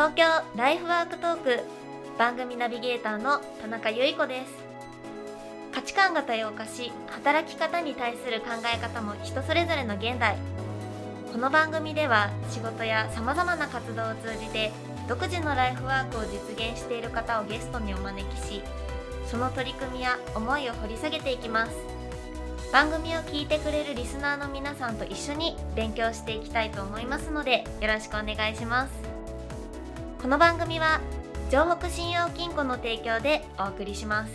東京ライフワークトーク番組ナビゲーターの田中由衣子です。価値観が多様化し働き方に対する考え方も人それぞれの現代。この番組では仕事やさまざまな活動を通じて独自のライフワークを実現している方をゲストにお招きしその取り組みや思いを掘り下げていきます。番組を聞いてくれるリスナーの皆さんと一緒に勉強していきたいと思いますのでよろしくお願いします。この番組は城北信用金庫の提供でお送りします。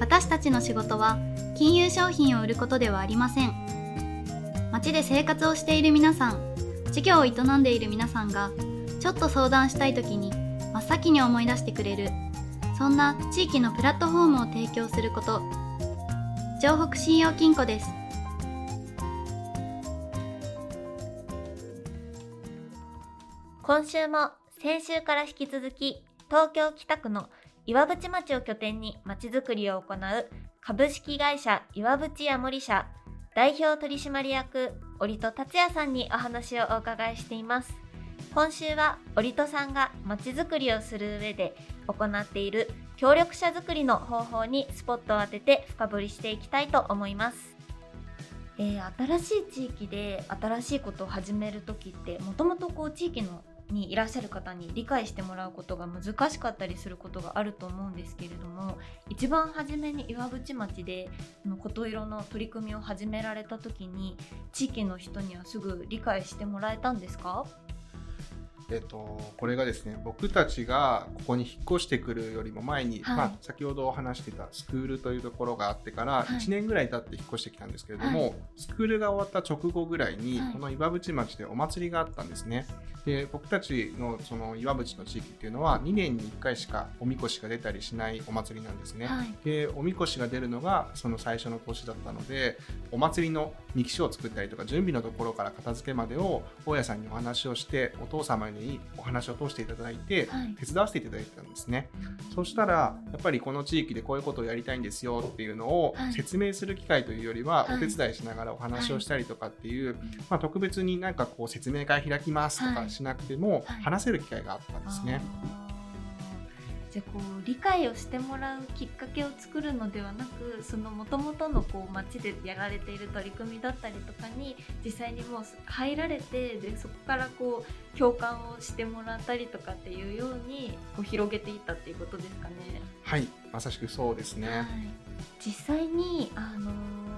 私たちの仕事は金融商品を売ることではありません。街で生活をしている皆さん事業を営んでいる皆さんがちょっと相談したい時に真っ先に思い出してくれるそんな地域のプラットフォームを提供すること。城北信用金庫です。今週も先週から引き続き東京北区の岩淵町を拠点にまちづくりを行う株式会社岩淵や森社代表取締役折戸達也さんにお話をお伺いしています。今週は折戸さんがまちづくりをする上で行っている協力者づくりの方法にスポットを当てて深掘りしていきたいと思います。えー、新しい地域で新しいことを始める時ってもともとこう地域のにいらっしゃる方に理解してもらうことが難しかったりすることがあると思うんですけれども一番初めに岩渕町で琴色の取り組みを始められた時に地域の人にはすぐ理解してもらえたんですか？えっと、これがですね僕たちがここに引っ越してくるよりも前に、はい、まあ、先ほど話してたスクールというところがあってから1年ぐらい経って引っ越してきたんですけれども、はい、スクールが終わった直後ぐらいに、この岩淵町でお祭りがあったんですね。で僕たちのその岩淵の地域っていうのは2年に1回しかおみこしが出たりしないお祭りなんですね。でおみこしが出るのがその最初の年だったのでお祭りの日記書を作ったりとか準備のところから片付けまでを大家さんにお話をしてお父様にお話を通していただいて、手伝わせていただいたんですね、そしたらやっぱりこの地域でこういうことをやりたいんですよっていうのを説明する機会というよりは、お手伝いしながらお話をしたりとかっていう、まあ、特別になんかこう説明会開きますとかしなくても話せる機会があったんですね。じゃあこう理解をしてもらうきっかけを作るのではなくそのもともとのこう町でやられている取り組みだったりとかに実際にもう入られてでそこからこう共感をしてもらったりとかっていうようにこう広げていったっていうことですかね。はいまさしくそうですね、はい、実際にあの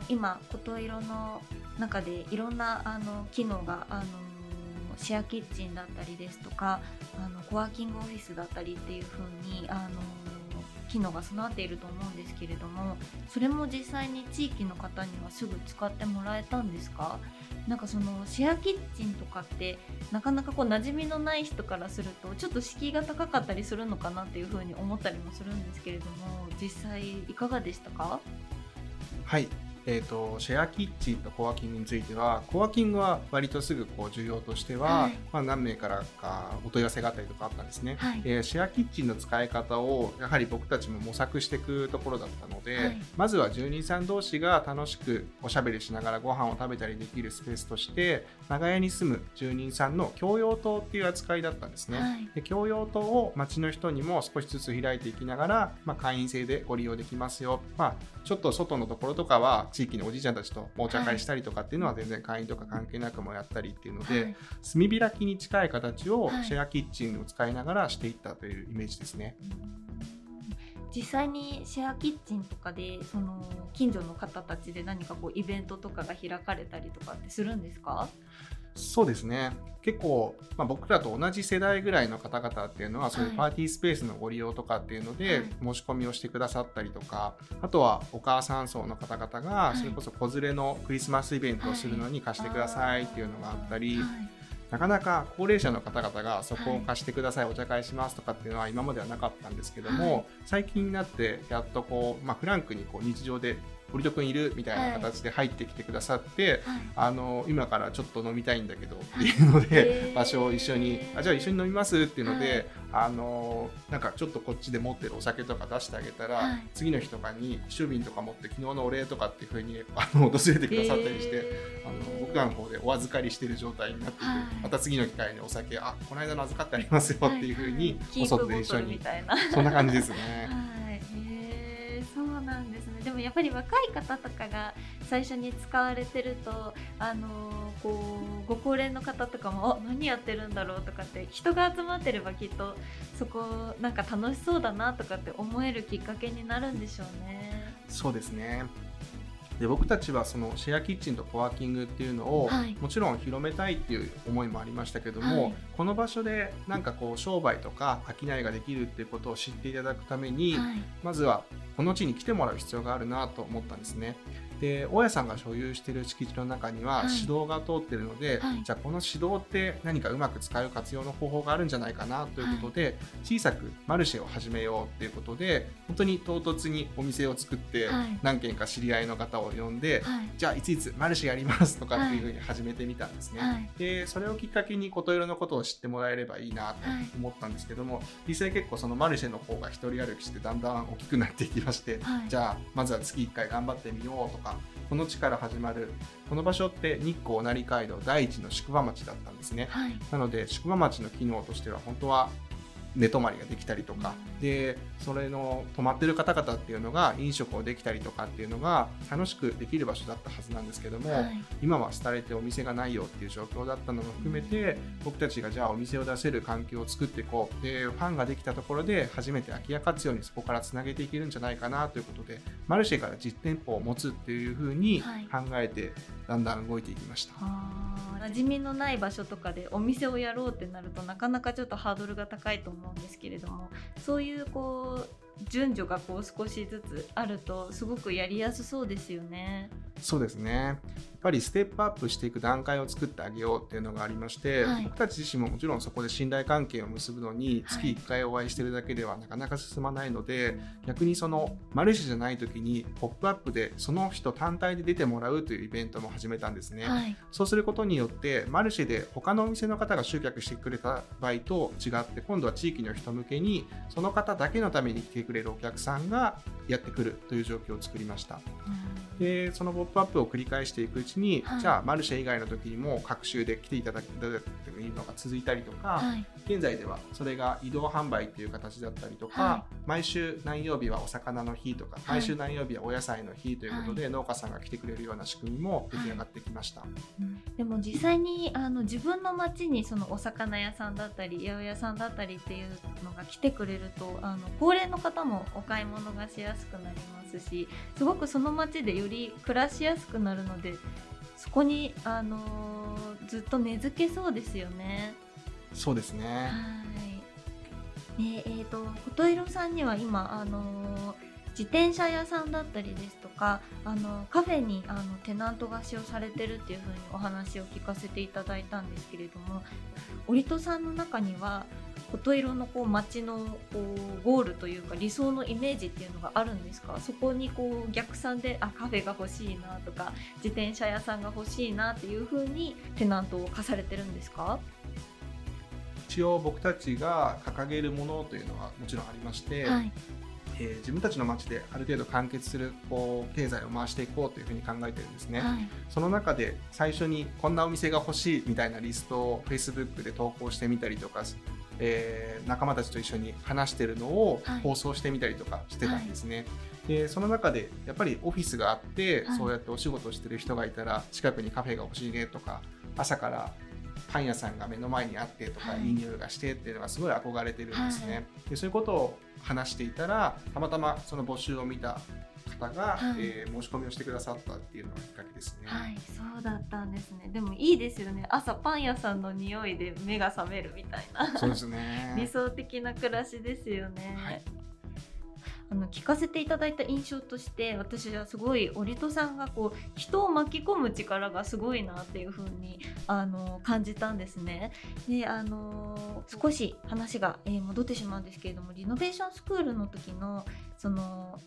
今琴色の中でいろんなあの機能があのシェアキッチンだったりですとかあのコワーキングオフィスだったりっていう風にあの機能が備わっていると思うんですけれどもそれも実際に地域の方にはすぐ使ってもらえたんですか？なんかそのシェアキッチンとかってなかなかこう馴染みのない人からするとちょっと敷居が高かったりするのかなっていうふうに思ったりもするんですけれども実際いかがでしたか？はい。えーと、シェアキッチンとコワーキングについてはコワーキングは割とすぐこう需要としては、はい、まあ、何名からかお問い合わせがあったりとかあったんですね、はい、えー、シェアキッチンの使い方をやはり僕たちも模索していくところだったので、はい、まずは住人さん同士が楽しくおしゃべりしながらご飯を食べたりできるスペースとして長屋に住む住人さんの共用棟っていう扱いだったんですね、で共用棟を町の人にも少しずつ開いていきながら、まあ、会員制でご利用できますよ、まあ、ちょっと外のところとかは地域のおじいちゃんたちとお茶会したりとかっていうのは全然会員とか関係なくもやったりっていうので、はい、炭開きに近い形をシェアキッチンを使いながらしていったというイメージですね。実際にシェアキッチンとかでその近所の方たちで何かこうイベントとかが開かれたりとかってするんですか？そうですね。結構、まあ、僕らと同じ世代ぐらいの方々っていうのはそういうパーティースペースのご利用とかっていうので申し込みをしてくださったりとか、あとはお母さん層の方々がそれこそ子連れのクリスマスイベントをするのに貸してくださいっていうのがあったり、なかなか高齢者の方々がそこを貸してください、お茶会しますとかっていうのは今まではなかったんですけども、最近になってやっとこう、まあ、フランクにこう日常で堀戸君いる？みたいな形で入ってきてくださって、はい。あの今からちょっと飲みたいんだけどっていうので、場所を一緒にあじゃあ一緒に飲みます？っていうので、はい。あのなんかちょっとこっちで持ってるお酒とか出してあげたら、はい。次の日とかに酒瓶とか持って昨日のお礼とかっていうふうにあの訪れてくださったりして。あの僕らの方でお預かりしてる状態になってて、はい。また次の機会にお酒あこの間の預かってありますよっていうふうに、キお外で一緒に。そんな感じですね。はい、へえそうなんですね。でもやっぱり若い方とかが最初に使われてると、あのーこうご高齢の方とかも、あ何やってるんだろうとかって人が集まってればきっとそこなんか楽しそうだなとかって思えるきっかけになるんでしょうね。そうですねで僕たちはそのシェアキッチンとコワーキングっていうのを、はい。もちろん広めたいっていう思いもありましたけども、はい。この場所でなんかこう商売とか商いができるっていうことを知っていただくために、はい、まずはこの地に来てもらう必要があるなと思ったんですね。で大家さんが所有している敷地の中にははい。指導が通っているので、はい。じゃあこの指導って何かうまく使う活用の方法があるんじゃないかなということで、小さくマルシェを始めようっていうことで本当に唐突にお店を作って、はい。何軒か知り合いの方を呼んで、はい。じゃあいついつマルシェやりますとかっていうふうに始めてみたんですね。はい。でそれをきっかけに琴色のことを知ってもらえればいいなと思ったんですけども、実際結構そのマルシェの方が一人歩きしてだんだん大きくなっていきまして、はい。じゃあまずは月1回頑張ってみようとかこの地から始まるこの場所って日光成街道第一の宿場町だったんですね。はい、なので宿場町の機能としては本当は寝泊まりができたりとか。でそれの泊まってる方々っていうのが飲食をできたりとかっていうのが楽しくできる場所だったはずなんですけども、はい。今は廃れてお店がないよっていう状況だったのも含めて僕たちがじゃあお店を出せる環境を作っていこう。でファンができたところで初めて空き家活用にそこからつなげていけるんじゃないかなということでマルシェから実店舗を持つっていうふうにはい。考えてだんだん動いていきました。あー馴染みのない場所とかでお店をやろうってなるとなかなかちょっとハードルが高いと思うんですけれどもそういうこう順序がこう少しずつあるとすごくやりやすそうですよね。そうですねやっぱりステップアップしていく段階を作ってあげようっていうのがありまして、はい僕たち自身ももちろんそこで信頼関係を結ぶのにはい月1回お会いしてるだけではなかなか進まないので、逆にそのマルシェじゃない時に「ポップアップでその人単体で出てもらうというイベントも始めたんですね。はい、そうすることによってマルシェで他のお店の方が集客してくれた場合と違って今度は地域の人向けにその方だけのために来てくれるお客さんがやってくるという状況を作りました。でそのポップアップを繰り返していくうちに、はい。じゃあマルシェ以外の時にも各週で来ていただくというのが続いたりとか、はい、現在ではそれが移動販売っていう形だったりとか、は毎週何曜日はお魚の日とか、い。毎週何曜日はお野菜の日ということで、農家さんが来てくれるような仕組みも出来上がってきました。でも実際にあの自分の町にそのお魚屋さんだったり八百屋さんだったりっていうのが来てくれるとあの高齢の方もお買い物がしやすくなりますしすごくその町でより暮らしやすくなるのでそこに、あのーずっと根付けそうですよね。そうですね。はい。ねえー、と琴色さんには今あのー自転車屋さんだったりですとかあのカフェにあのテナント貸しをされてるっていう風にお話を聞かせていただいたんですけれども織戸さんの中には琴色のこう街のこうゴールというか理想のイメージっていうのがあるんですか？そこにこう逆算であカフェが欲しいなとか自転車屋さんが欲しいなっていう風にテナントを貸されてるんですか？一応僕たちが掲げるものというのはもちろんありまして、はい。えー自分たちの街である程度完結するこう経済を回していこうというふうに考えてるんですね。はい。その中で最初にこんなお店が欲しいみたいなリストを Facebook で投稿してみたりとか、えー仲間たちと一緒に話してるのをはい。放送してみたりとかしてたんですね。でその中でやっぱりオフィスがあって、はい。そうやってお仕事してる人がいたら近くにカフェが欲しいねとか朝からパン屋さんが目の前にあってとか、はい。い、い匂いがしてっていうのがすごい憧れてるんですね。はい。でそういうことを話していたらたまたまその募集を見た方が、はいえー申し込みをしてくださったっていうのがきっかけですね。はい、そうだったんですね。でもいいですよね。朝パン屋さんの匂いで目が覚めるみたいな。そうですね。理想的な暮らしですよね。はいあの聞かせていただいた印象として私はすごい織戸さんがこう人を巻き込む力がすごいなっていう風にあの感じたんですね。であの少し話が、えー戻ってしまうんですけれどもリノベーションスクールの時のその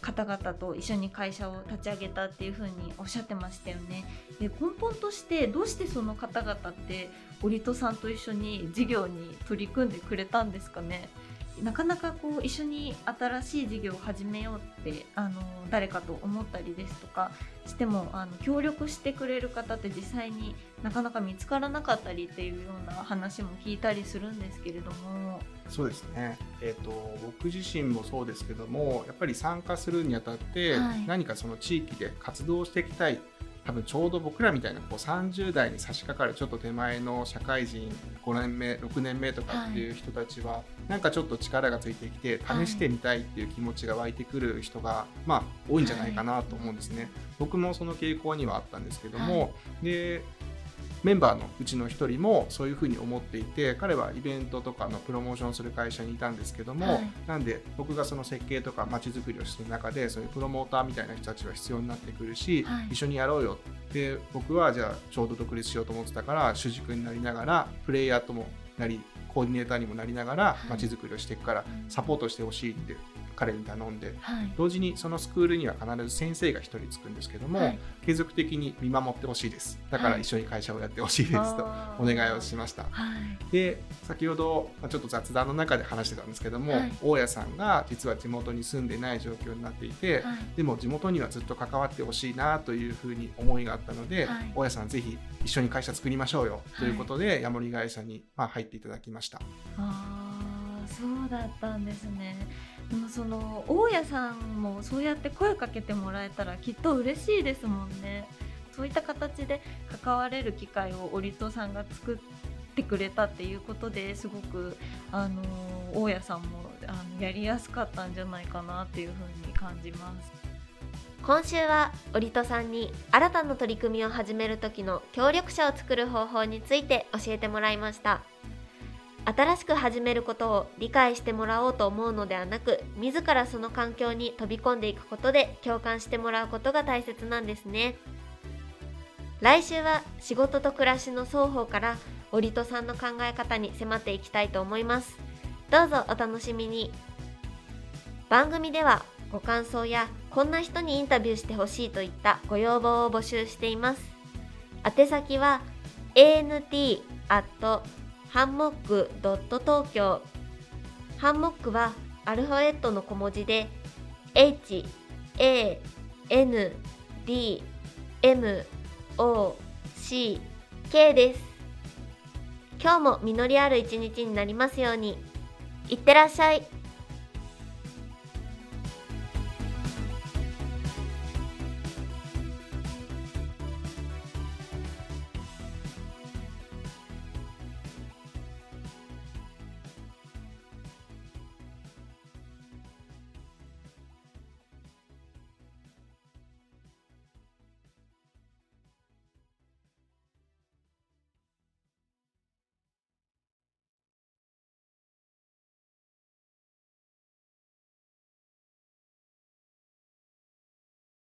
方々と一緒に会社を立ち上げたっていうふうにおっしゃってましたよね。で根本としてどうしてその方々って織戸さんと一緒に事業に取り組んでくれたんですかね？なかなかこう一緒に新しい事業を始めようってあの誰かと思ったりですとかしてもあの協力してくれる方って実際になかなか見つからなかったりっていうような話も聞いたりするんですけれども。そうですね、えーと、僕自身もそうですけどもやっぱり参加するにあたって、はい、何かその地域で活動していきたい多分ちょうど僕らみたいなこう30代に差し掛かるちょっと手前の社会人5年目6年目とかっていう人たちは、はい、なんかちょっと力がついてきて試してみたいっていう気持ちが湧いてくる人が、まあ、多いんじゃないかなと思うんですね。はい、僕もその傾向にはあったんですけども、はい、でメンバーのうちの1人もそういうふうに思っていて彼はイベントとかのプロモーションする会社にいたんですけども、はい、なんで僕がその設計とか街づくりをしてる中でそういうプロモーターみたいな人たちは必要になってくるし、はい、一緒にやろうよって僕はじゃあちょうど独立しようと思ってたから主軸になりながらプレイヤーともなりコーディネーターにもなりながら街づくりをしていくからサポートしてほしいって彼に頼んで、はい、同時にそのスクールには必ず先生が1人つくんですけども、はい、継続的に見守ってほしいです。だから一緒に会社をやってほしいですとお願いをしました、はい、で先ほどちょっと雑談の中で話してたんですけども、大家さんが実は地元に住んでない状況になっていて、でも地元にはずっと関わってほしいなというふうに思いがあったので、大家さんぜひ一緒に会社作りましょうよということで、ヤモリ会社にまあ入っていただきました。そうだったんですね。でもその大家さんもそうやって声かけてもらえたらきっと嬉しいですもんね。そういった形で関われる機会を織戸さんが作ってくれたっていうことですごくあの大家さんもあのやりやすかったんじゃないかなっていうふうに感じます。今週は織戸さんに新たな取り組みを始める時の協力者を作る方法について教えてもらいました。新しく始めることを理解してもらおうと思うのではなく自らその環境に飛び込んでいくことで共感してもらうことが大切なんですね。来週は仕事と暮らしの双方から織戸さんの考え方に迫っていきたいと思います。どうぞお楽しみに。番組ではご感想やこんな人にインタビューしてほしいといったご要望を募集しています。宛先は ant@ ハンモックドット東京。ハンモックはアルファベットの小文字で H A N D M O C K です。今日も実りある一日になりますように。いってらっしゃい。